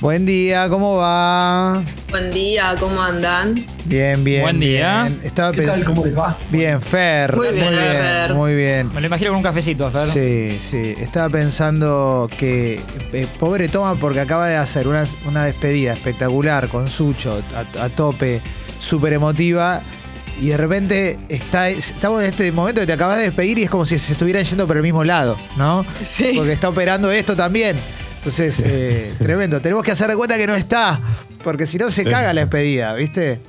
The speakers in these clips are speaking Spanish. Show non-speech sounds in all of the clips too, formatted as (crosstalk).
Buen día, ¿cómo va? Buen día, ¿cómo andan? Bien, bien. Buen día. bien. Estaba ¿Qué tal? ¿Cómo les va? Bien, Fer. Muy bien, Fer. Muy bien. Me lo imagino con un cafecito, Fer. Sí, sí. Estaba pensando que eh, pobre Toma porque acaba de hacer una, una despedida espectacular con Sucho a, a tope, súper emotiva. Y de repente está, estamos en este momento que te acabas de despedir y es como si se estuvieran yendo por el mismo lado, ¿no? Sí. Porque está operando esto también. Entonces, eh, (laughs) tremendo. Tenemos que hacer de cuenta que no está, porque si no se caga la despedida, ¿viste?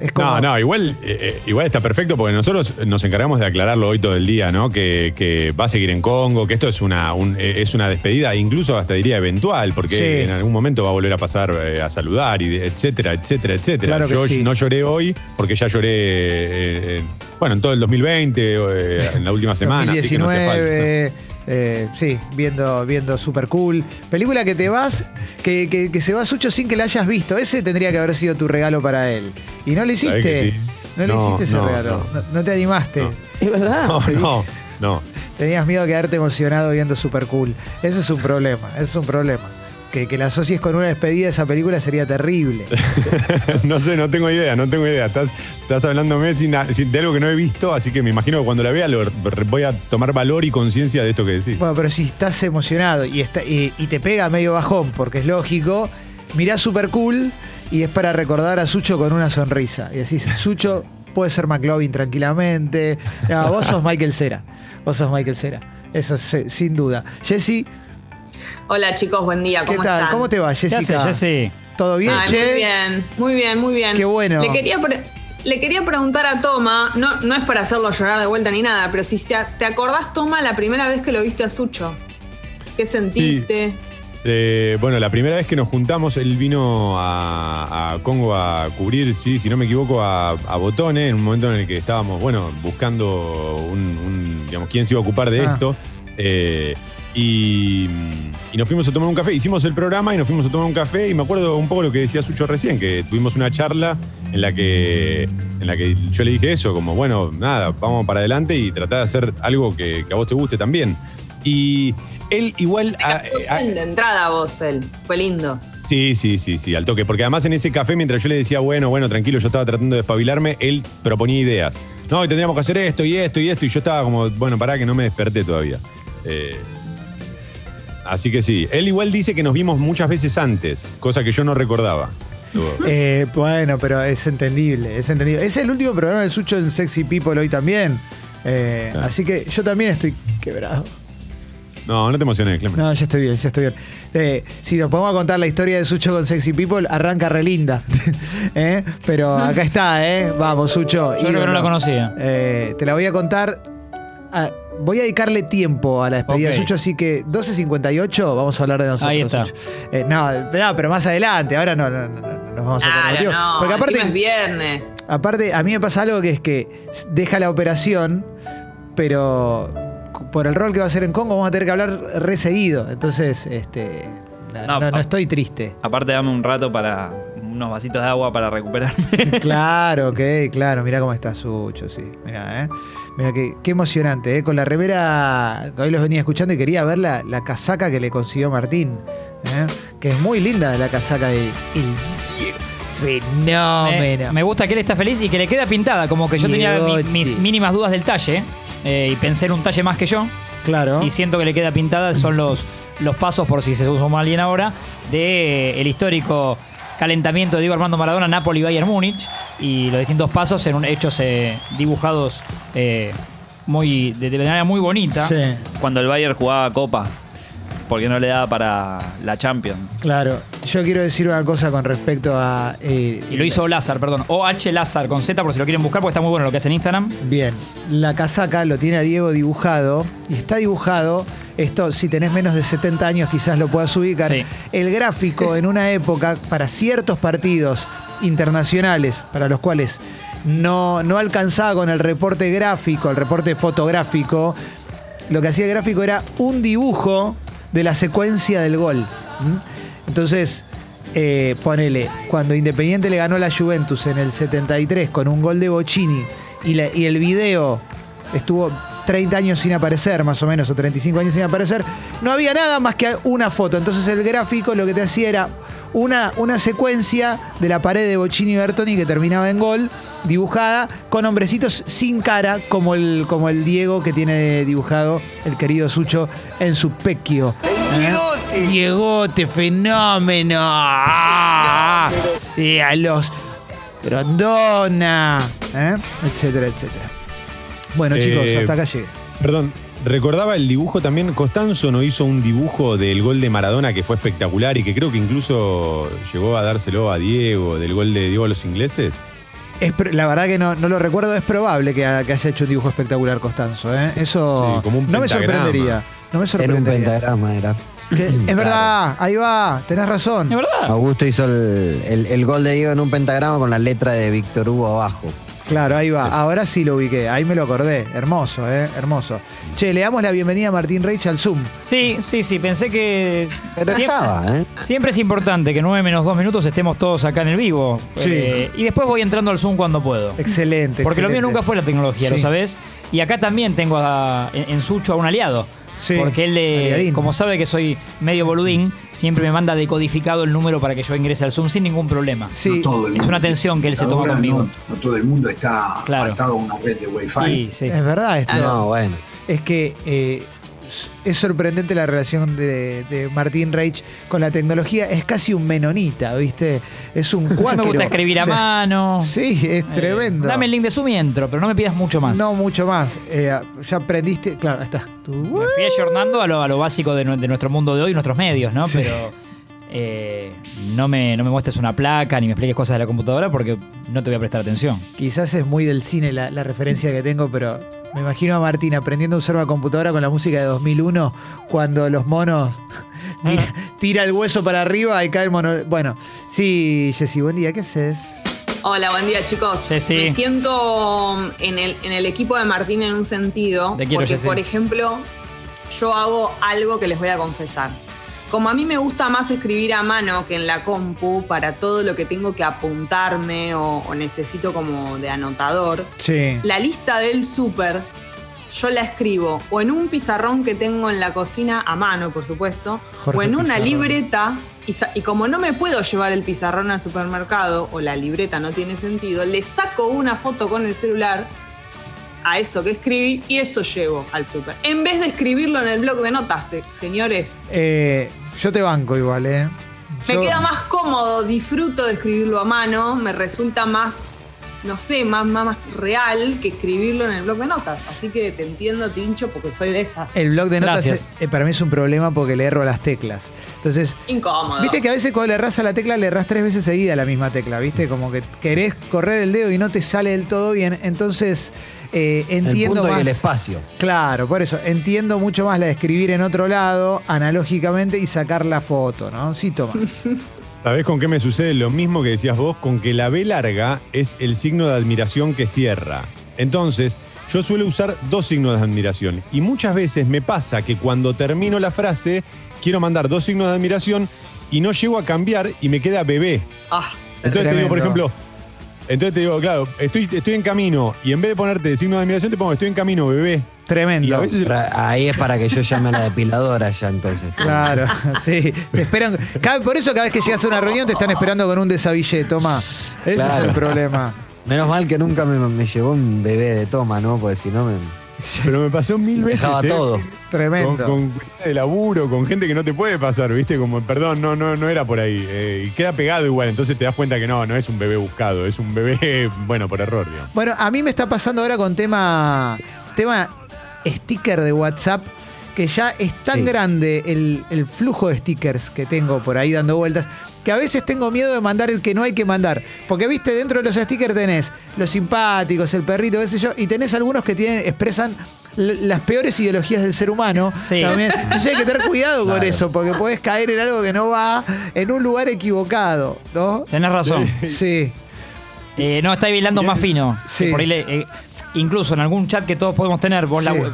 Es como, No, no, igual, eh, eh, igual está perfecto porque nosotros nos encargamos de aclararlo hoy todo el día, ¿no? Que, que va a seguir en Congo, que esto es una, un- eh, es una despedida, incluso hasta diría eventual, porque Sí. en algún momento va a volver a pasar eh, a saludar, y etcétera, etcétera, etcétera. Claro Yo sí. no lloré hoy porque ya lloré, bueno, en todo el 2020, eh, en la última semana, así que no hace falta. 2019, eh, sí, viendo, viendo super cool. Película que te vas, que, que- que se va Sucho sin que la hayas visto. Ese tendría que haber sido tu regalo para él. Y no lo ¿Sabés hiciste. sí? No le hiciste ese no, regalo. No. no. no te animaste. No. Es verdad. No, no, no. Tenías miedo de quedarte emocionado viendo super cool. Eso es un problema. Eso es un problema. Que, que la asocies con una despedida de esa película sería terrible. (laughs) No sé, no tengo idea, no tengo idea. Estás, estás hablándome sin, sin- de algo que no he visto, así que me imagino que cuando la vea lo, voy a tomar valor y conciencia de esto que decís. Bueno, pero si estás emocionado y, está, y, y te pega medio bajón, porque es lógico, mirás super cool y es para recordar a Sucho con una sonrisa. Y decís, Sucho puede ser McLovin tranquilamente. No, vos sos Michael Cera. Vos sos Michael Cera. Eso es, sin duda. Jessy, Hola chicos, buen día, ¿qué ¿cómo tal? están? ¿Cómo te va, ¿Qué Jessica? ¿Todo bien, Ay, che? Muy bien, muy bien, muy bien. Qué bueno. Le quería, pre- le quería preguntar a Toma, no, no es para hacerlo llorar de vuelta ni nada, pero si se- te acordás, Toma, la primera vez que lo viste a Sucho. ¿Qué sentiste? Eh, bueno, la primera vez que nos juntamos, él vino a, a Congo a cubrir, sí, si no me equivoco, a, a Botone, en un momento en el que estábamos, bueno, buscando un, un, digamos, quién se iba a ocupar de Ah. esto. Eh, y, y nos fuimos a tomar un café, hicimos el programa y nos fuimos a tomar un café y me acuerdo un poco lo que decía Sucho recién, que tuvimos una charla en la que, en la que yo le dije eso, como bueno, nada, vamos para adelante y tratar de hacer algo que, que a vos te guste también. Y él igual... A- a- de entrada vos, él. Fue lindo. Sí, sí, sí, sí, al toque. Porque además en ese café, mientras yo le decía, bueno, bueno, tranquilo, yo estaba tratando de despabilarme, él proponía ideas. No, y tendríamos que hacer esto y esto y esto. Y yo estaba como, bueno, pará que no me desperté todavía. Eh, así que sí. Él igual dice que nos vimos muchas veces antes, cosa que yo no recordaba. Eh, bueno, pero es entendible, es entendible. Es el último programa de Sucho en Sexy People hoy también. Eh. Así que yo también estoy quebrado. No, no te emociones, Clemen. No, ya estoy bien, ya estoy bien. Eh, si nos podemos contar la historia de Sucho con Sexy People, arranca re linda. (laughs) ¿Eh? Pero acá está, ¿eh? Vamos, Sucho. Yo creo que no la conocía. Eh, te la voy a contar. Ah, voy a dedicarle tiempo a la despedida de. Sucho, así que 12.58 vamos a hablar de nosotros. Ahí está. Sucho. Eh, no, no, pero más adelante, ahora no, no, no, no, nos vamos a poner Claro, no. Porque aparte, es viernes. Aparte, a mí me pasa algo que es que deja la operación, pero por el rol que va a hacer en Congo vamos a tener que hablar re seguido. Entonces, este, no, No, no- no a- estoy triste. Aparte, dame un rato para unos vasitos de agua para recuperarme. (laughs) claro, ok, claro. Mira cómo está Sucho, sí. Mira, ¿eh? Mira qué, qué emocionante, ¿eh? Con la remera, que hoy los venía escuchando y quería ver la, la casaca que le consiguió Martín. ¿eh? Que es muy linda la casaca de el fenómeno. me, me gusta que él está feliz y que le queda pintada. Como que yo tenía mi- mis mínimas dudas del talle eh, y pensé en un talle más que yo. Claro. Y siento que le queda pintada. Son los, los pasos, por si se suma alguien ahora, de el histórico calentamiento de Diego Armando Maradona, Napoli, Bayern Múnich. Y los distintos pasos en un- hechos eh, dibujados eh, muy, de, de manera muy bonita. Sí. Cuando el Bayern jugaba Copa, porque no le daba para la Champions. Claro, yo quiero decir una cosa con respecto a. eh, Y lo hizo Lázar, perdón. OH Lázar con Z, por si lo quieren buscar, porque está muy bueno lo que hace en Instagram. Bien, la casaca lo tiene a Diego dibujado y está dibujado. Esto, si tenés menos de 70 años, quizás lo puedas ubicar. Sí. El gráfico en una época para ciertos partidos internacionales, para los cuales no, no alcanzaba con el reporte gráfico, el reporte fotográfico, lo que hacía el gráfico era un dibujo de la secuencia del gol. ¿m? Entonces, eh, ponele, cuando Independiente le ganó a la Juventus en el 73 con un gol de Bocini y, la- y el video estuvo 30 años sin aparecer, más o menos, o 35 años sin aparecer, no había nada más que una foto. Entonces el gráfico lo que te hacía era una, una secuencia de la pared de Bocini y Bertoni que terminaba en gol, dibujada con hombrecitos sin cara, como el, como el Diego que tiene dibujado el querido Sucho en su pequio. ¿Eh? Diegote, fenómeno. Ah, (laughs) y a los Grondona, ¿eh? etcétera, etcétera. Bueno, Eh, chicos, hasta acá llegué. Perdón, recordaba el dibujo también. Costanzo no hizo un dibujo del gol de Maradona que fue espectacular y que creo que incluso llegó a dárselo a Diego, del gol de Diego a los ingleses. Es la verdad que no, no lo recuerdo, es probable que, ha- que haya hecho un dibujo espectacular Costanzo. ¿eh? Eso Sí, como un no me sorprendería. No me En un sorprendería. pentagrama era. Que- es (laughs) Claro. verdad, ahí va, tenés razón. ¿Es verdad? Augusto hizo el, el- el gol de Diego en un pentagrama con la letra de Víctor Hugo abajo. Claro, ahí va. Ahora sí lo ubiqué, ahí me lo acordé. Hermoso, ¿eh? Hermoso. Che, le damos la bienvenida a Martín Reich al Zoom. Sí, sí, sí. Pensé que. Pero siempre, estaba, ¿eh? siempre es importante que 9 menos 2 minutos estemos todos acá en el vivo. Sí. Eh, y después voy entrando al Zoom cuando puedo. Excelente. Porque lo mío nunca fue la tecnología, ¿lo sabés? Y acá también tengo a- en, en Sucho a un aliado. Sí, Porque él, eh, aliadín. como sabe que soy medio boludín, siempre me manda decodificado el número para que yo ingrese al Zoom sin ningún problema. Sí, No todo el es mundo una atención que él se toma conmigo. No, no todo el mundo está Claro. atado a una red de Wi-Fi. Sí, sí. es verdad esto. No, bueno. es que eh, es sorprendente la relación de, de Martín Reich con la tecnología. Es casi un menonita, ¿viste? Es un (laughs) me cuáquero. gusta escribir a O sea, mano. Sí, es Eh, tremendo. dame el link de Zoom y entro, pero no me pidas mucho más. No mucho más. Eh, ya aprendiste. Claro, ahí está. Tú- Me fui ayornando a lo, a lo básico de nuestro mundo de hoy, nuestros medios, ¿no? Sí. Pero eh, no, me, no me muestres una placa ni me expliques cosas de la computadora porque no te voy a prestar atención. Quizás es muy del cine la, la referencia que tengo, pero me imagino a Martín aprendiendo a usar una computadora con la música de 2001 cuando los monos (laughs) tira, tira el hueso para arriba y cae el mono. Bueno, sí, Jessy, buen día, ¿qué haces? Hola, buen día chicos. Sí, sí. Me siento en el, en el equipo de Martín en un sentido, quiero, porque Jessy. por ejemplo, yo hago algo que les voy a confesar. Como a mí me gusta más escribir a mano que en la compu para todo lo que tengo que apuntarme o, o necesito como de anotador, Sí. la lista del súper yo la escribo o en un pizarrón que tengo en la cocina a mano, por supuesto, Jorge o en una Pizarrón. libreta. Y, y como no me puedo llevar el pizarrón al supermercado o la libreta no tiene sentido, le saco una foto con el celular a eso que escribí y eso llevo al súper. En vez de escribirlo en el blog de notas, se- señores. Eh, yo te banco igual, ¿eh? Me Yo- queda más cómodo, disfruto de escribirlo a mano, me resulta más, no sé, más, más, más real que escribirlo en el blog de notas. Así que te entiendo, Tincho, porque soy de esas. El blog de notas es- eh, para mí es un problema porque le erro a las teclas. Entonces, Incómodo. viste que a veces cuando le erras a la tecla, le erras tres veces seguida a la misma tecla, ¿viste? Como que querés correr el dedo y no te sale del todo bien. Entonces, eh, El entiendo punto más. y el espacio. Claro, por eso, entiendo mucho más la de escribir en otro lado, analógicamente, y sacar la foto, ¿no? Sí, toma. (laughs) ¿Sabés con qué me sucede lo mismo que decías vos? Con que la B larga es el signo de admiración que cierra. Entonces, yo suelo usar dos signos de admiración. Y muchas veces me pasa que cuando termino la frase, quiero mandar dos signos de admiración y no llego a cambiar y me queda bebé. Ah, Entonces te digo, por ejemplo, entonces te digo, claro, estoy, estoy en camino y en vez de ponerte signo de admiración, te pongo estoy en camino, bebé. Tremendo. Y a veces Pero Ahí es para que yo llame a la depiladora ya entonces. Claro, (laughs) sí. Te esperan. cada- por eso cada vez que llegas a una reunión te están esperando con un desabillé, toma. Ese es el problema. Menos mal que nunca me, me llevó un bebé de toma, ¿no? Porque si no me Pero me pasó mil veces. dejaba ¿eh? todo. Con, Tremendo. con cuestiones de laburo, con gente que no te puede pasar, ¿viste? Como, perdón, no, no, no era por ahí. Eh, y queda pegado igual, entonces te das cuenta que no, no es un bebé buscado, es un bebé, (laughs) bueno, por error, digamos. Bueno, a mí me está pasando ahora con tema, tema sticker de WhatsApp, que ya es tan Sí. grande el, el flujo de stickers que tengo por ahí dando vueltas, que a veces tengo miedo de mandar el que no hay que mandar. Porque, viste, dentro de los stickers tenés los simpáticos, el perrito, qué sé yo, y tenés algunos que tienen, expresan las peores ideologías del ser humano. Sí. También. Entonces hay que tener cuidado con eso, porque podés caer en algo que no va en un lugar equivocado, ¿no? Tenés razón. Sí. Eh, no, está hilando más fino. Sí. Por ahí le- eh, incluso en algún chat que todos podemos tener, vos Sí. labu-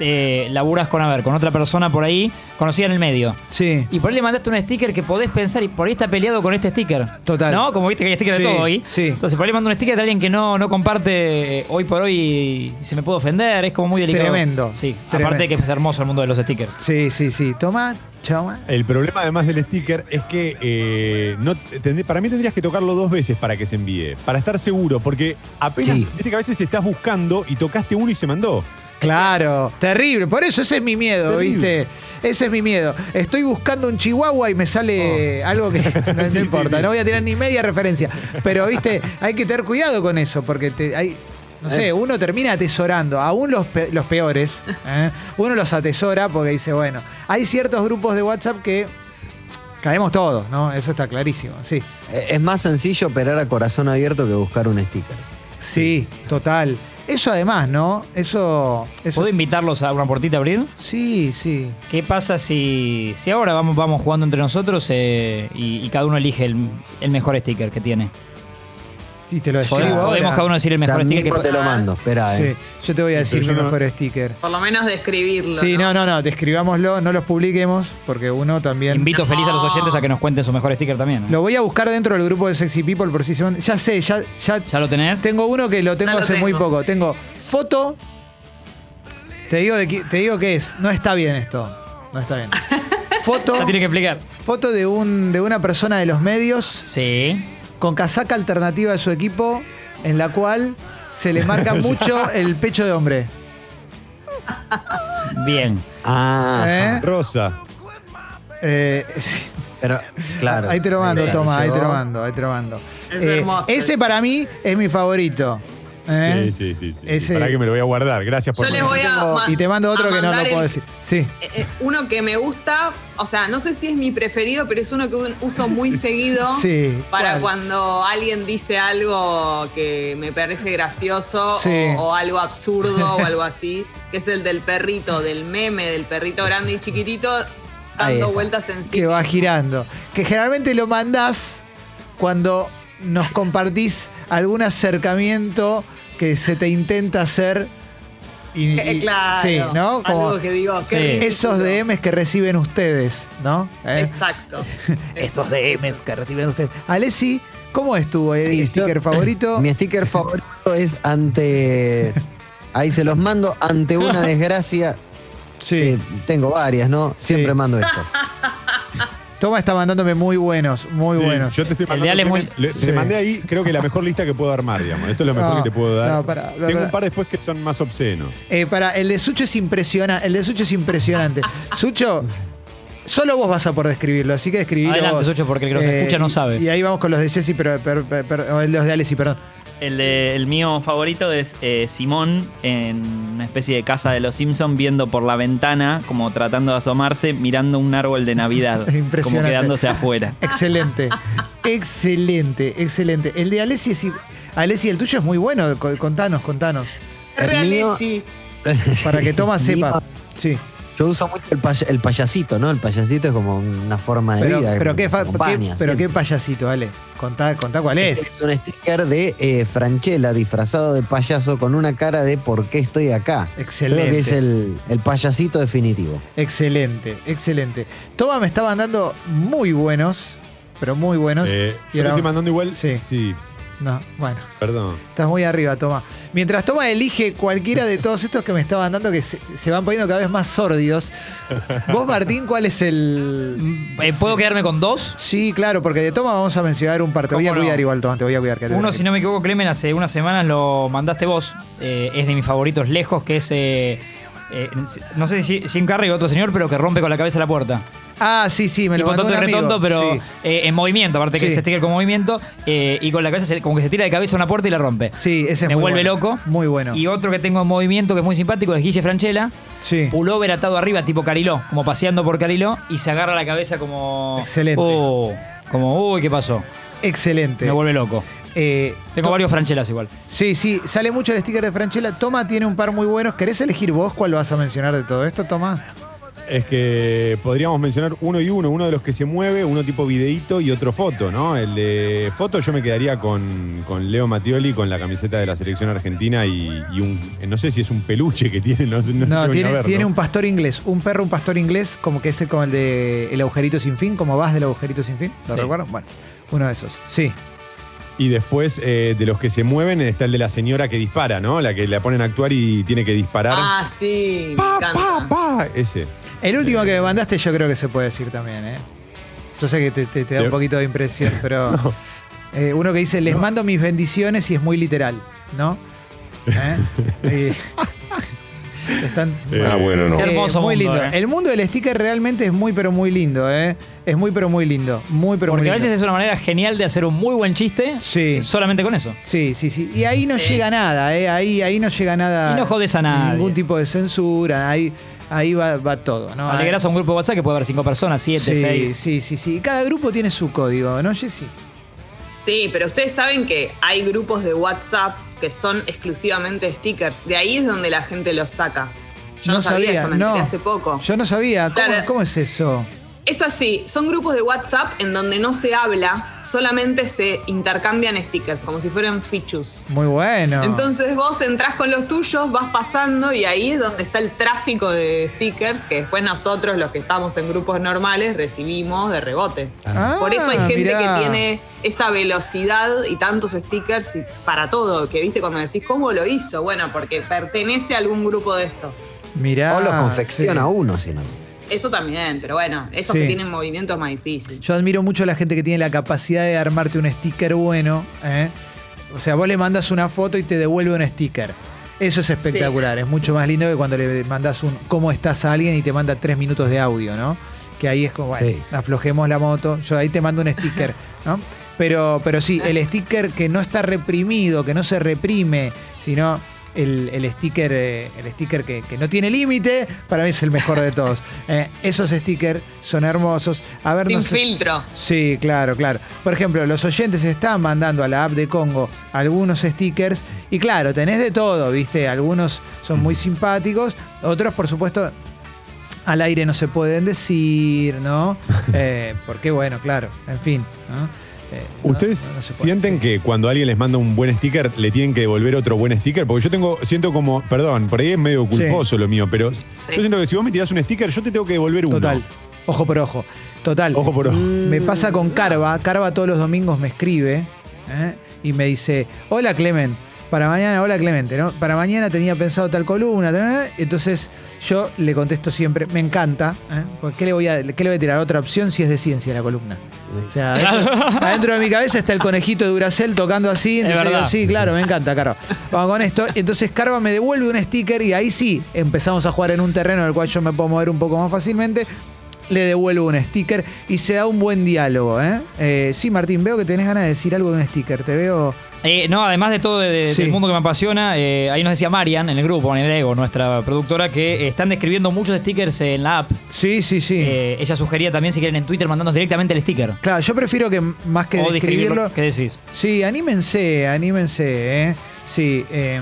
eh, laburás con, a ver, con otra persona por ahí, conocida en el medio. Sí. Y por ahí le mandaste un sticker que podés pensar y por ahí está peleado con este sticker. Total. ¿No? Como viste que hay stickers Sí, de todo hoy. sí. Entonces por ahí le mando un sticker de alguien que no, no comparte eh, hoy por hoy y se me puede ofender. Es como muy delicado. Tremendo, Sí. tremendo. Aparte de que es hermoso el mundo de los stickers. Sí, sí, sí. Toma, El problema además del sticker es que eh, no, tendé- para mí tendrías que tocarlo dos veces para que se envíe, para estar seguro, porque apenas, Sí. viste que a veces estás buscando y tocaste uno y se mandó. Claro, terrible. Por eso ese es mi miedo, Terrible. ¿viste? Ese es mi miedo. Estoy buscando un chihuahua y me sale algo que (laughs) no, no Oh. Sí, sí, importa. sí. No voy a tirar ni media referencia. Pero, ¿viste? Hay que tener cuidado con eso porque te, hay. No sé, uno termina atesorando, aún los, pe- los peores, (laughs) ¿eh? uno los atesora porque dice, bueno, hay ciertos grupos de WhatsApp que caemos todos, ¿no? Eso está clarísimo, sí. Eh, Es más sencillo operar a corazón abierto que buscar un sticker. Sí, total. Eso además, ¿no? Eso... eso ¿Puedo invitarlos a una portita a abrir? sí, sí. ¿Qué pasa si, si ahora vamos, vamos jugando entre nosotros eh, y, y cada uno elige el, el mejor sticker que tiene? Sí, te lo Podemos, ahora. cada uno decir el mejor También sticker que te lo mando, espera, Sí, eh. yo te voy a decir mi yo no- mejor sticker. Por lo menos describirlo. Sí, no, no, no, describámoslo, no los publiquemos, porque uno también. Invito feliz a los oyentes a que nos cuenten su mejor sticker también. ¿eh? Lo voy a buscar dentro del grupo de Sexy People por si se van- Ya sé, ya, ya, ¿Ya lo tenés? tengo uno que lo tengo Ya lo hace tengo. muy poco. Tengo foto. Te digo, de, te digo qué es. No está bien esto. No está bien. (laughs) Foto, Ya tiene que explicar. foto de, un, de una persona de los medios Sí. Con casaca alternativa de su equipo, en la cual se le marca (laughs) mucho el pecho de hombre. Bien. Ah, ¿Eh? Rosa. Eh, sí. pero claro. Ahí te lo mando, toma, ahí te lo mando, ahí te lo mando. Es Eh, hermoso Ese para mí es mi favorito. ¿eh? Sí, sí, sí. sí. Ese- Para que me lo voy a guardar. Gracias por Yo les voy a. Y te mando otro que no lo puedo el- decir. Sí. Eh, eh, uno que me gusta, o sea, no sé si es mi preferido, pero es uno que uso muy (laughs) seguido Sí, para ¿cuál? cuando alguien dice algo que me parece gracioso Sí. o, o algo absurdo o algo así, que es el del perrito, del meme del perrito grande y chiquitito dando vueltas en sí. Que va girando. Que generalmente lo mandás cuando nos compartís algún acercamiento que se te intenta hacer. Y, Eh, (laughs) y- claro. Sí, ¿no? Como algo que digo, qué Sí. ridículo. esos DMs que reciben ustedes, ¿no? ¿Eh? Exacto. (laughs) Esos DMs que reciben ustedes. Alessi, ¿cómo estuvo el Sí, sticker yo- (laughs) favorito? Mi sticker favorito es ante. Ahí se los mando ante una desgracia. Sí. Eh, tengo varias, ¿no? Sí. Siempre mando esto. Toma está mandándome muy buenos, muy Sí, buenos. Yo te estoy El de mandando. Ale es muy- le- Sí. Te mandé ahí, creo que la mejor lista que puedo armar, digamos. Esto es lo mejor No, que te puedo dar. no, pará, pará, Tengo pará. un par después que son más obscenos. Eh, para, el de Sucho es impresionante. El de Sucho es impresionante. Sucho, solo vos vas a poder describirlo, así que describilo Adelante, vos. Eh, Sucho, porque el que los escucha no sabe. Y ahí vamos con los de Jesse, pero, pero- pero- pero- o los de Alessi, perdón. El, de- el mío favorito es eh, Simón en una especie de casa de los Simpsons viendo por la ventana, como tratando de asomarse, mirando un árbol de Navidad, (laughs) como Impresionante. quedándose afuera. (laughs) Excelente. excelente, excelente. El de Alessi es. Alessi, el tuyo es muy bueno. Co- Contanos, contanos. El mío-. Para que Toma (laughs) sepa. Mío- Sí. Yo uso mucho el, pay- el payasito, ¿no? El payasito es como una forma de Pero, vida. pero, que qué, acompaña qué- pero qué payasito, Ale. Contá, contá cuál es. Es un sticker de eh, Franchella disfrazado de payaso con una cara de ¿por qué estoy acá? Excelente. Creo que es el, el payasito definitivo. Excelente, excelente. Toma me está mandando muy buenos, pero muy buenos. Eh, Y yo le ahora- estoy mandando igual. Sí. sí. No, bueno, Perdón. estás muy arriba, Toma. Mientras Toma elige cualquiera de todos estos que me está mandando, que se, se van poniendo cada vez más sórdidos. Vos, Martín, ¿cuál es el...? Eh, ¿Puedo quedarme con dos? Sí, claro, porque de Toma vamos a mencionar un par. Te voy a ¿Cómo no? cuidar igual, Toma, te voy a cuidar. Uno, si no me equivoco, Clemen, hace unas semanas lo mandaste vos. Eh, es de mis favoritos lejos, que es. eh, eh, no sé si Jim Carrey o otro señor, pero que rompe con la cabeza la puerta. Ah, sí, sí, me lo tipo mandó tonto un y amigo. retonto, pero Sí. eh, en movimiento, aparte que Sí. ese sticker con movimiento, eh, y con la cabeza se- como que se tira de cabeza a una puerta y la rompe. Sí, ese es me muy vuelve bueno. loco. Muy bueno. Y otro que tengo en movimiento que es muy simpático es Guille Franchella. Sí. Pullover atado arriba, tipo Cariló, como paseando por Cariló, y se agarra la cabeza como. Excelente. Oh, como, uy, ¿qué pasó? Excelente. Me vuelve loco. Eh, Tengo To- varios Franchelas igual. Sí, sí, sale mucho el sticker de Franchella. Toma tiene un par muy buenos. ¿Querés elegir vos cuál vas a mencionar de todo esto, Toma? Es que podríamos mencionar uno y uno, uno de los que se mueve, uno tipo videíto y otro foto, ¿no? El de foto yo me quedaría con, con Leo Mattioli con la camiseta de la selección argentina y, y un, no sé si es un peluche que tiene, no sé. No, No, tiene, verlo. tiene un pastor inglés. Un perro, un pastor inglés, como que es como el de El agujerito sin fin, como vas del agujerito sin fin. ¿Lo Sí. recuerdan? Bueno, uno de esos. Sí. Y después eh, de los que se mueven está el de la señora que dispara, ¿no? La que la ponen a actuar y tiene que disparar. Ah, sí. pa, pa, pa. Ese. El último que me mandaste yo creo que se puede decir también, ¿eh? Yo sé que te, te- te da un poquito de impresión, (laughs) pero eh, uno que dice, les mando mis bendiciones y es muy literal, ¿no? (laughs) ¿Eh? Están, Ah, bueno, no. Qué hermoso muy mundo, lindo. ¿eh? El mundo del sticker realmente es muy pero muy lindo, ¿eh? Es muy pero muy lindo, muy pero Porque muy a lindo. veces es una manera genial de hacer un muy buen chiste Sí. solamente con eso. Sí, sí, sí. Y ahí no llega nada, ¿eh? Ahí, ahí no llega nada. Y no jodes a nadie. Ningún tipo de censura. Ahí, ahí va, va todo, ¿no? Alegras a un grupo de WhatsApp que puede haber cinco personas, siete, sí, seis. Sí, sí, sí. Y Cada grupo tiene su código, ¿no, Jessy? Sí, pero ustedes saben que hay grupos de WhatsApp que son exclusivamente stickers. De ahí es donde la gente los saca. Yo no, sabía, eso, me enteré no. hace poco. Yo no sabía. ¿Cómo, Claro. cómo es eso? Es así, son grupos de WhatsApp en donde no se habla, solamente se intercambian stickers, como si fueran fichus. Muy bueno. Entonces vos entrás con los tuyos, vas pasando y ahí es donde está el tráfico de stickers que después nosotros, los que estamos en grupos normales, recibimos de rebote. Ah, Por eso hay gente mirá. que tiene esa velocidad y tantos stickers y para todo, que viste cuando decís, ¿cómo lo hizo? Bueno, porque pertenece a algún grupo de estos. Mirá. o lo confecciona sí. uno, si no. Eso también, pero bueno, esos Sí. que tienen movimientos más difíciles. Yo admiro mucho a la gente que tiene la capacidad de armarte un sticker bueno. ¿eh? O sea, vos le mandas una foto y te devuelve un sticker. Eso es espectacular. Es mucho más lindo que cuando le mandas un cómo estás a alguien y te manda tres minutos de audio, ¿no? Que ahí es como, bueno, Sí. aflojemos la moto. Yo ahí te mando un sticker, (laughs) ¿no? Pero, pero sí, el sticker que no está reprimido, que no se reprime, sino el, el sticker, eh, el sticker que, que no tiene límite, para mí es el mejor de todos. (laughs) Eh, esos stickers son hermosos. A ver, Sin no sé- filtro. Sí, claro, claro. Por ejemplo, los oyentes están mandando a la app de Congo algunos stickers y claro, tenés de todo, ¿viste? Algunos son muy simpáticos, otros, por supuesto, al aire no se pueden decir, ¿no? (laughs) Eh, porque, bueno, claro, en fin. ¿no? Eh, ¿Ustedes no se puede, sienten sí. que cuando alguien les manda un buen sticker le tienen que devolver otro buen sticker? Porque yo tengo, siento como, perdón, por ahí es medio culposo lo mío, pero yo siento que si vos me tirás un sticker, yo te tengo que devolver uno. Total. Ojo por ojo. Total. Ojo por ojo. Me pasa con Carva. Carva todos los domingos me escribe ¿eh? y me dice, hola Clement, para mañana, hola Clemente, ¿no? Para mañana tenía pensado tal columna, tal, tal". entonces yo le contesto siempre, me encanta, ¿eh? Porque ¿qué le, voy a, ¿qué le voy a tirar? Otra opción si es de ciencia la columna. O sea, adentro, (laughs) adentro de mi cabeza está el conejito de Duracell tocando así, entonces digo, sí, claro, me encanta, Carva. Vamos con esto. Entonces Carva me devuelve un sticker y ahí sí empezamos a jugar en un terreno en el cual yo me puedo mover un poco más fácilmente. Le devuelvo un sticker y se da un buen diálogo. ¿eh? Eh, sí, Martín, veo que tenés ganas de decir algo de un sticker. Te veo. Eh, no, además de todo de- de- Sí. del mundo que me apasiona, eh, ahí nos decía Marian en el grupo, en el Ego, nuestra productora, que eh, están describiendo muchos stickers en la app. Sí, sí, sí. Eh, ella sugería también si quieren en Twitter mandarnos directamente el sticker. claro, yo prefiero que más que o describirlo. ¿Qué decís? Sí, anímense, anímense. ¿eh? Sí, eh,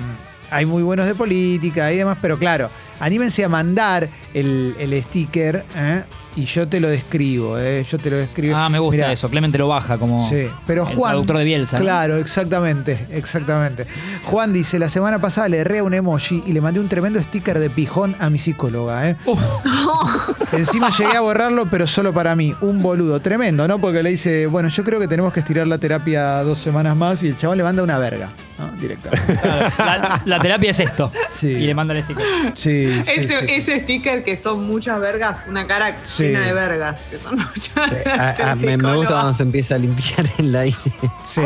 hay muy buenos de política y demás, pero claro, anímense a mandar el, el sticker ¿eh? y yo te lo describo. ¿eh? Yo te lo describo. Ah, me gusta Mirá, eso. Clemente lo baja como Sí, pero el Juan. traductor de Bielsa. ¿no? Claro, exactamente, exactamente. Juan dice: La semana pasada le erré a un emoji y le mandé un tremendo sticker de pijón a mi psicóloga. ¿eh? (laughs) Encima llegué a borrarlo, pero solo para mí. Un boludo. Tremendo, ¿no? Porque le dice: Bueno, yo creo que tenemos que estirar la terapia dos semanas más y el chaval le manda una verga, ¿no? Directamente. Claro, la, la terapia es esto. Sí. Y le manda el sticker. Sí, sí, ese, sí. ese sticker que son muchas vergas, una cara Sí. llena de vergas, que son muchas A- a- me, me gusta cuando se empieza a limpiar el aire. Sí.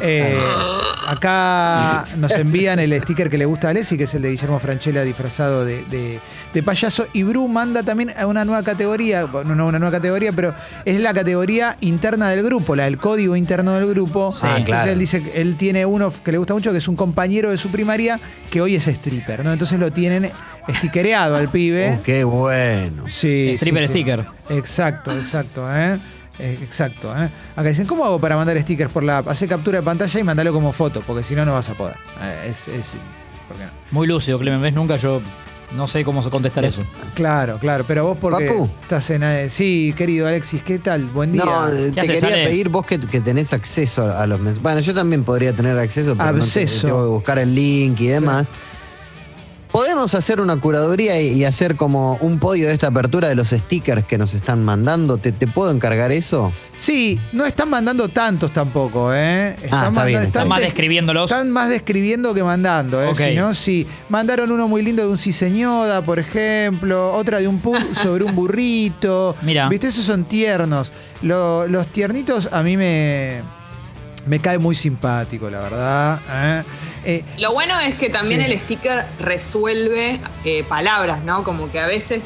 Eh, acá nos envían el sticker que le gusta a Alessi, que es el de Guillermo Franchella disfrazado de, de- de payaso. Y Bru manda también a una nueva categoría, bueno, no una nueva categoría, pero es la categoría interna del grupo, la del código interno del grupo. Sí. Entonces claro. él dice que él tiene uno que le gusta mucho, que es un compañero de su primaria, que hoy es stripper, ¿no? Entonces lo tienen stickereado al pibe. Oh, qué bueno. Sí, Stripper sí, sí. sticker. Exacto, exacto, ¿eh? Eh, Exacto, ¿eh? Acá dicen, ¿cómo hago para mandar stickers por la app? Hace captura de pantalla y mandalo como foto, porque si no, no vas a poder. Eh, es, es- ¿por qué no? Muy lúcido, Clemen. ¿Ves? Nunca yo no sé cómo contestar eso. Claro, claro, pero vos porque Papu. estás en... eh, Sí, querido Alexis, ¿qué tal? Buen día. No, eh, te haces, quería Ale? pedir vos que, que tenés acceso a, a los mensajes. Bueno, yo también podría tener acceso, pero no te- Acceso. tengo que buscar el link y demás. ¿Podemos hacer una curaduría y, y hacer como un podio de esta apertura de los stickers que nos están mandando? ¿Te, te puedo encargar eso? Sí, no están mandando tantos tampoco, ¿eh? Están, está bien, está están más de- describiéndolos. Están más describiendo que mandando, ¿eh? Ok. Si no, sí. Mandaron uno muy lindo de un ciseñoda, por ejemplo, otra de un pu (laughs) sobre un burrito. Mira. ¿Viste? Esos son tiernos. Lo- los tiernitos a mí me, me cae muy simpático, la verdad. ¿eh? Eh, Lo bueno es que también Sí. el sticker resuelve eh, palabras, ¿no? Como que a veces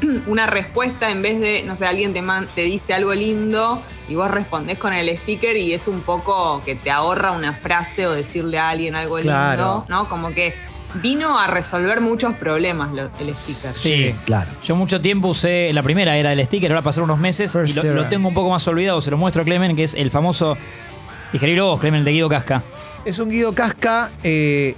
(clears throat) una respuesta en vez de, no sé, alguien te, man- te dice algo lindo y vos respondés con el sticker y es un poco que te ahorra una frase o decirle a alguien algo Claro. lindo, ¿no? Como que vino a resolver muchos problemas lo- el sticker. Sí. Claro. Yo mucho tiempo usé, la primera era el sticker, ahora pasaron unos meses y lo, lo tengo un poco más olvidado, se lo muestro a Clemen, que es el famoso, escribilo vos, Clemen, el de Guido Casca. es un Guido Casca eh,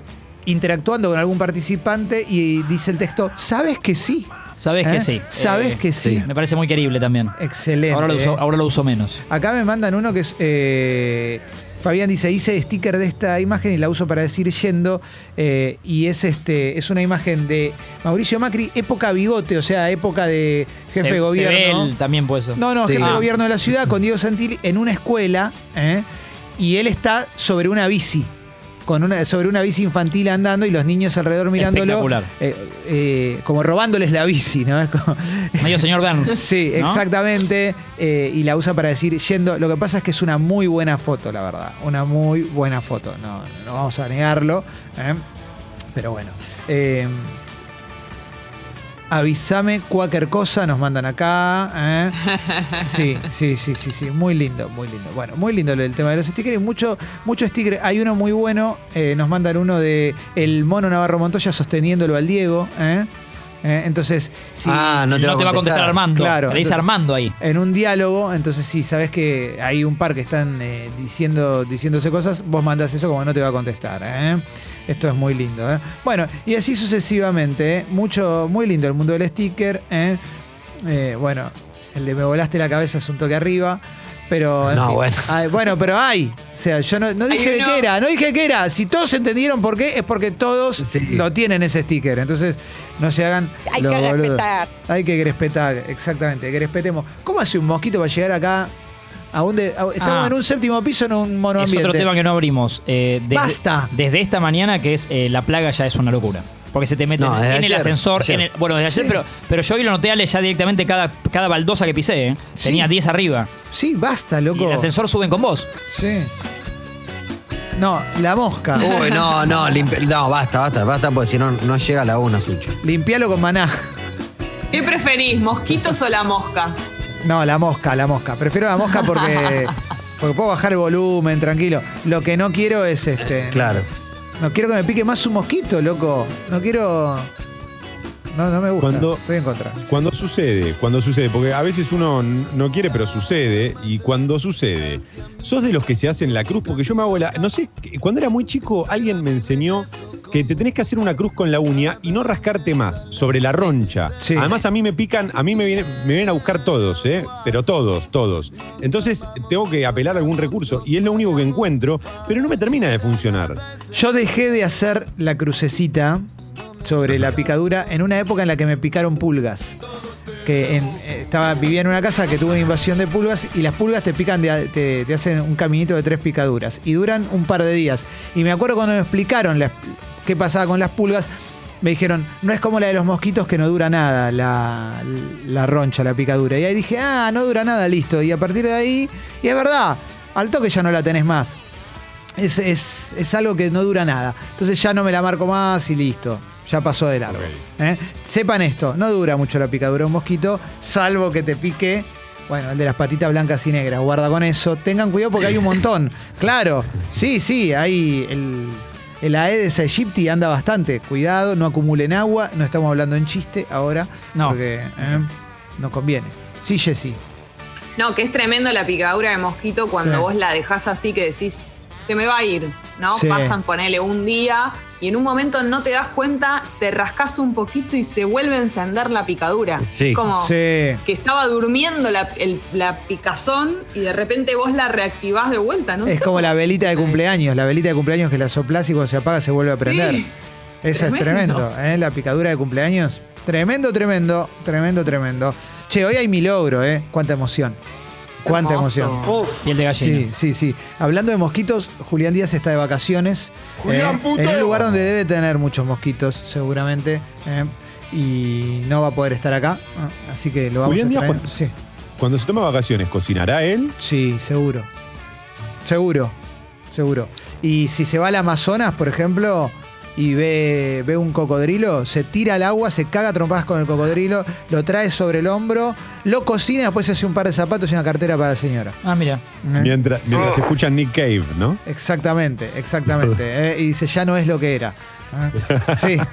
interactuando con algún participante y dice el texto, ¿sabes que sí? Sabes ¿Eh? que sí. Sabes Eh, que sí. Me parece muy querible también. Excelente. Ahora lo, uso, ¿eh? ahora lo uso menos. Acá me mandan uno que es. eh, Fabián dice, hice sticker de esta imagen y la uso para decir yendo. eh, y es este, es una imagen de Mauricio Macri, época bigote, o sea, época de jefe Se- de gobierno. Sebel también puede ser. No, no, Sí. jefe de Ah. gobierno de la ciudad con Diego Santilli en una escuela. ¿eh? Y él está sobre una bici. Con una, sobre una bici infantil andando y los niños alrededor mirándolo. Eh, eh, como robándoles la bici, ¿no? Es como- (laughs) Medio señor Burns. Sí, ¿no? exactamente. eh, y la usa para decir yendo. Lo que pasa es que es una muy buena foto, la verdad. Una muy buena foto. No, no vamos a negarlo. Pero bueno. Avísame cualquier cosa, nos mandan acá. ¿eh? (laughs) Sí, sí, sí, sí, sí. Muy lindo, muy lindo. Bueno, muy lindo el tema de los stickers. y Mucho, mucho sticker. Hay uno muy bueno. eh, nos mandan uno de el mono Navarro Montoya sosteniéndolo al Diego. ¿eh? Eh, entonces, sí. Ah, no te, No te va a contestar Armando. Claro. Te dice Armando ahí. en un diálogo, entonces si sabes que hay un par que están eh, diciendo, diciéndose cosas, vos mandás eso como no te va a contestar. ¿eh? Esto es muy lindo. ¿eh? Bueno, y así sucesivamente. ¿eh? Mucho, muy lindo el mundo del sticker. ¿eh? Eh, bueno, el de me volaste la cabeza es un toque arriba. Pero. en No, fin. bueno. Ay, bueno, pero hay. O sea, yo no, no dije de uno- qué era, no dije qué era. Si todos entendieron por qué, es porque todos Sí. lo tienen ese sticker. Entonces, no se hagan. Hay los que boludos. respetar. Hay que respetar, exactamente, que respetemos. ¿Cómo hace un mosquito para llegar acá? A estamos Ah. en un séptimo piso en un monoambiente. Es otro tema que no abrimos. Eh, desde, Basta. Desde esta mañana, que es eh, la plaga, ya es una locura. Porque se te meten No, en desde el ayer, ascensor. ayer. en el- bueno, desde ayer, Sí. pero, pero yo hoy lo noté Ale ya directamente cada, cada baldosa que pisé. ¿eh? Sí. Tenía 10 arriba. Sí, basta, Y loco. el ascensor suben con vos. Sí. No, la mosca. Uy, no, no, limpi- no, basta, basta, basta, porque si no, no llega a la una, Sucho. Limpialo con maná. ¿Qué preferís, mosquitos o la mosca? No, la mosca, la mosca. Prefiero la mosca porque, (laughs) porque puedo bajar el volumen, tranquilo. Lo que no quiero es este. Claro. No quiero que me pique más un mosquito, loco. No quiero. No, no me gusta. Cuando- Estoy en contra. Cuando sucede, cuando sucede, porque a veces uno no quiere, pero sucede, y cuando sucede, sos de los que se hacen la cruz, porque yo me hago la. No sé, cuando era muy chico, alguien me enseñó que te tenés que hacer una cruz con la uña y no rascarte más, sobre la roncha. Sí. Además, a mí me pican, a mí me vienen, me vienen a buscar todos, ¿eh? Pero todos, todos. Entonces, tengo que apelar a algún recurso, y es lo único que encuentro, pero no me termina de funcionar. Yo dejé de hacer la crucecita sobre la picadura en una época en la que me picaron pulgas. Que en- eh, estaba, vivía en una casa que tuvo una invasión de pulgas y las pulgas te pican, de te, te hacen un caminito de tres picaduras y duran un par de días. Y me acuerdo cuando me explicaron la- qué pasaba con las pulgas, me dijeron, no es como la de los mosquitos que no dura nada, la, la roncha, la picadura. Y ahí dije, ah, no dura nada, listo. Y a partir de ahí, y es verdad, al toque ya no la tenés más. Es, es- es algo que no dura nada. Entonces ya no me la marco más y listo. Ya pasó de largo. ¿eh? Sepan esto, no dura mucho la picadura de un mosquito, salvo que te pique. Bueno, el de las patitas blancas y negras, guarda con eso. Tengan cuidado porque hay un montón. Claro, sí, sí, hay el, el Aedes aegypti anda bastante. Cuidado, no acumulen agua. No estamos hablando en chiste ahora. No. Porque ¿eh? no conviene. Sí, Jessy. No, que es tremendo la picadura de mosquito cuando Sí. vos la dejás así que decís, se me va a ir, ¿no? Sí. Pasan, ponele un día y en un momento no te das cuenta, te rascas un poquito y se vuelve a encender la picadura. Sí. Como Sí. que estaba durmiendo la, el- la picazón y de repente vos la reactivás de vuelta, ¿no? es sé como la velita de cumpleaños. La velita de cumpleaños que la soplás y cuando se apaga se vuelve a prender. Sí. Esa es Tremendo. tremendo, ¿eh? La picadura de cumpleaños. Tremendo, tremendo, tremendo, tremendo. Che, hoy hay mi logro, ¿eh? Cuánta emoción. Cuánta Hermoso. emoción. Piel de gallina. Sí, sí, sí. Hablando de mosquitos, Julián Díaz está de vacaciones. ¿eh? en un lugar donde debe tener muchos mosquitos, seguramente. ¿eh? Y no va a poder estar acá. Así que lo vamos Julián a Díaz, cuando- Sí, Cuando se toma vacaciones, ¿cocinará él? sí, seguro. Seguro, seguro. Y si se va al Amazonas, por ejemplo, y ve, ve un cocodrilo, se tira al agua, se caga a trompadas con el cocodrilo, lo trae sobre el hombro, lo cocina, después se hace un par de zapatos y una cartera para la señora. Ah, mira. ¿eh? Mientras, mientras escucha Nick Cave, ¿no? Exactamente, exactamente. (laughs) ¿eh? Y dice, ya no es lo que era. ¿eh? Sí. (laughs)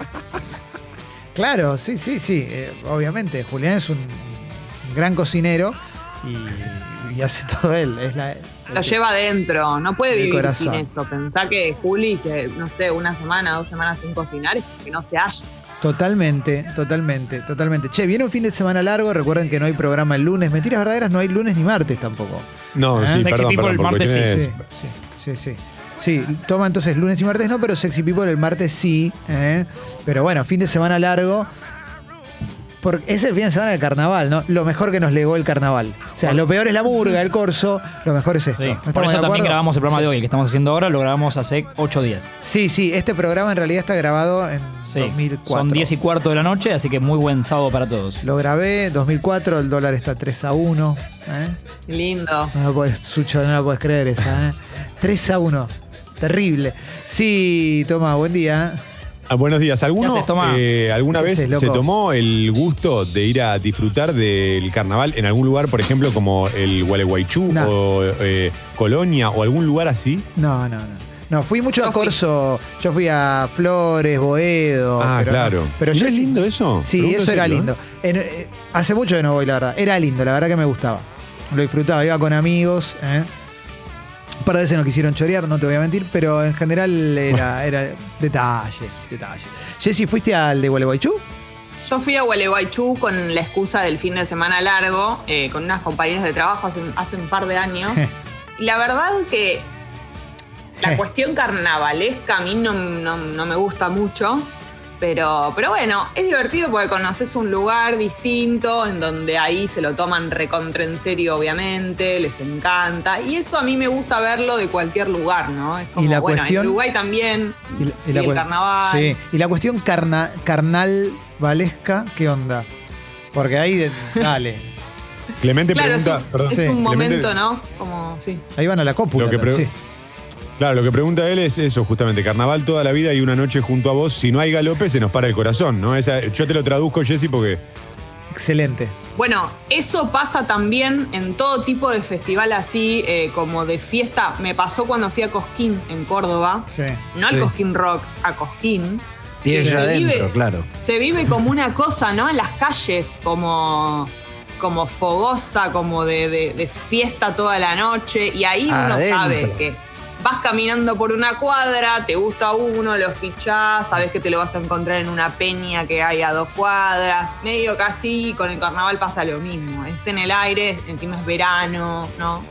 Claro, sí, sí, sí. eh, obviamente, Julián es un gran cocinero y, y hace todo él. Es la, Lo lleva adentro, no puede De vivir corazón. sin eso. Pensá que Juli, se- no sé, una semana, dos semanas sin cocinar es que no se halla. Totalmente, totalmente, totalmente. Che, viene un fin de semana largo, recuerden que no hay programa el lunes. Mentiras verdaderas, no hay lunes ni martes tampoco. No, ¿Eh? sí, Sexy perdón, People perdón, el martes Sí, sí, sí, sí. Sí, toma entonces lunes y martes no, pero Sexy People el martes sí. ¿eh? Pero bueno, fin de semana largo. Porque es el fin de semana del carnaval, ¿no? Lo mejor que nos legó el carnaval. O sea, lo peor es la murga, el corso, lo mejor es esto. Sí. ¿No Por estamos eso de también grabamos el programa de hoy, el que estamos haciendo ahora, lo grabamos hace ocho días. Sí, sí, este programa en realidad está grabado en Sí. 2004. Son 10 y cuarto de la noche, así que muy buen sábado para todos. Lo grabé, 2004, el dólar está 3 a 1. ¿eh? Qué lindo. No lo puedes, Sucho, no la puedes creer esa, ¿eh? (laughs) 3 a 1. Terrible. Sí, toma, buen día. Ah, buenos días. ¿Alguno ¿Qué haces, Tomás? eh, alguna ¿Qué vez haces, se tomó el gusto de ir a disfrutar del carnaval en algún lugar, por ejemplo, como el Gualeguaychú No. o eh, Colonia o algún lugar así? No, no, no. No, fui mucho a fui. Corso. Yo fui a Flores, Boedo. Ah, pero claro. Pero ¿Y yo no es lindo eso? Sí, Pregunto eso era serio, lindo. En- eh, hace mucho que no voy, la verdad. Era lindo, la verdad que me gustaba. Lo disfrutaba, iba con amigos. ¿eh? Un par de veces no quisieron chorear, no te voy a mentir, pero en general era, (laughs) era detalles, detalles. Jessy, ¿fuiste al de Gualeguaychú? Yo fui a Gualeguaychú con la excusa del fin de semana largo, eh, con unas compañeras de trabajo hace, hace un par de años. (laughs) y la verdad que la (laughs) cuestión carnavalesca a mí no, no- no me gusta mucho. Pero, pero bueno, es divertido porque conoces un lugar distinto en donde ahí se lo toman recontra en serio, obviamente, les encanta. Y eso a mí me gusta verlo de cualquier lugar, ¿no? Es como, Y la bueno, cuestión- en Uruguay también. Y, la- y la Y el carnaval. Sí. Y la cuestión carna, carnal valesca, ¿qué onda? Porque ahí, de- dale. Clemente Claro, es pregunta. un, perdón, es sí, un Clemente- momento, ¿no? Como, sí. Ahí van a la cópula. Lo que pre- sí. Claro, lo que pregunta él es eso, justamente, carnaval toda la vida y una noche junto a vos, si no hay galope se nos para el corazón, ¿no? Esa, yo te lo traduzco, Jessy, porque Excelente. Bueno, eso pasa también en todo tipo de festival así, eh, como de fiesta. Me pasó cuando fui a Cosquín, en Córdoba. Sí. No al Sí. Cosquín Rock, a Cosquín. Y se adentro, vive- claro. Se vive como una cosa, ¿no? En las calles, como, como fogosa, como de, de- de fiesta toda la noche. Y ahí uno sabe que vas caminando por una cuadra, te gusta uno, lo fichás, sabes que te lo vas a encontrar en una peña que hay a dos cuadras. Medio casi con el carnaval pasa lo mismo. Es en el aire, encima es verano, ¿no?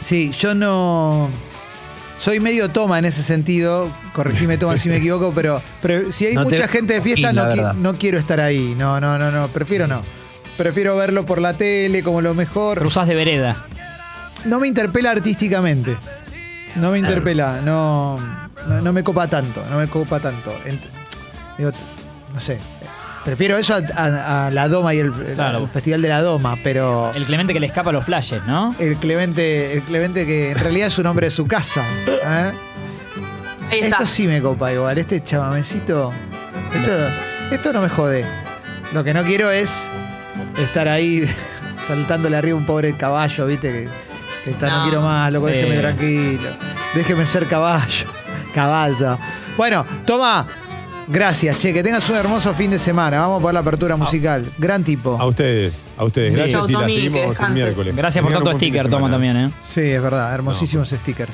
Sí, yo no. Soy medio toma en ese sentido. Corregime, toma si me equivoco, pero, pero si hay No te mucha gente de fiesta, no, qui- no quiero estar ahí. No, no, no, no. Prefiero no. Prefiero verlo por la tele como lo mejor. Cruzás de vereda. No me interpela artísticamente. No me interpela. No, no, no me copa tanto. No me copa tanto. Ent- digo, no sé. Prefiero eso a, a- a la Doma y el, el- Claro. el Festival de la Doma, pero. El Clemente que le escapa a los flashes, ¿no? El Clemente, el Clemente que en realidad es un hombre de su casa. ¿eh? Ahí está. Esto sí me copa igual, este chamamecito. Esto, esto no me jode. Lo que no quiero es estar ahí (laughs) saltándole arriba un pobre caballo, viste, que, que está, no. No. quiero más, loco, Sí. déjeme tranquilo. Déjeme ser caballo. (laughs) Caballo. Bueno, toma. Gracias, che, que tengas un hermoso fin de semana. Vamos por la apertura musical. Gran tipo. a ustedes, a ustedes. Sí. Gracias Chau, y Tommy, seguimos el miércoles. Gracias por tanto sticker, toma también, ¿eh? Sí, es verdad, hermosísimos stickers.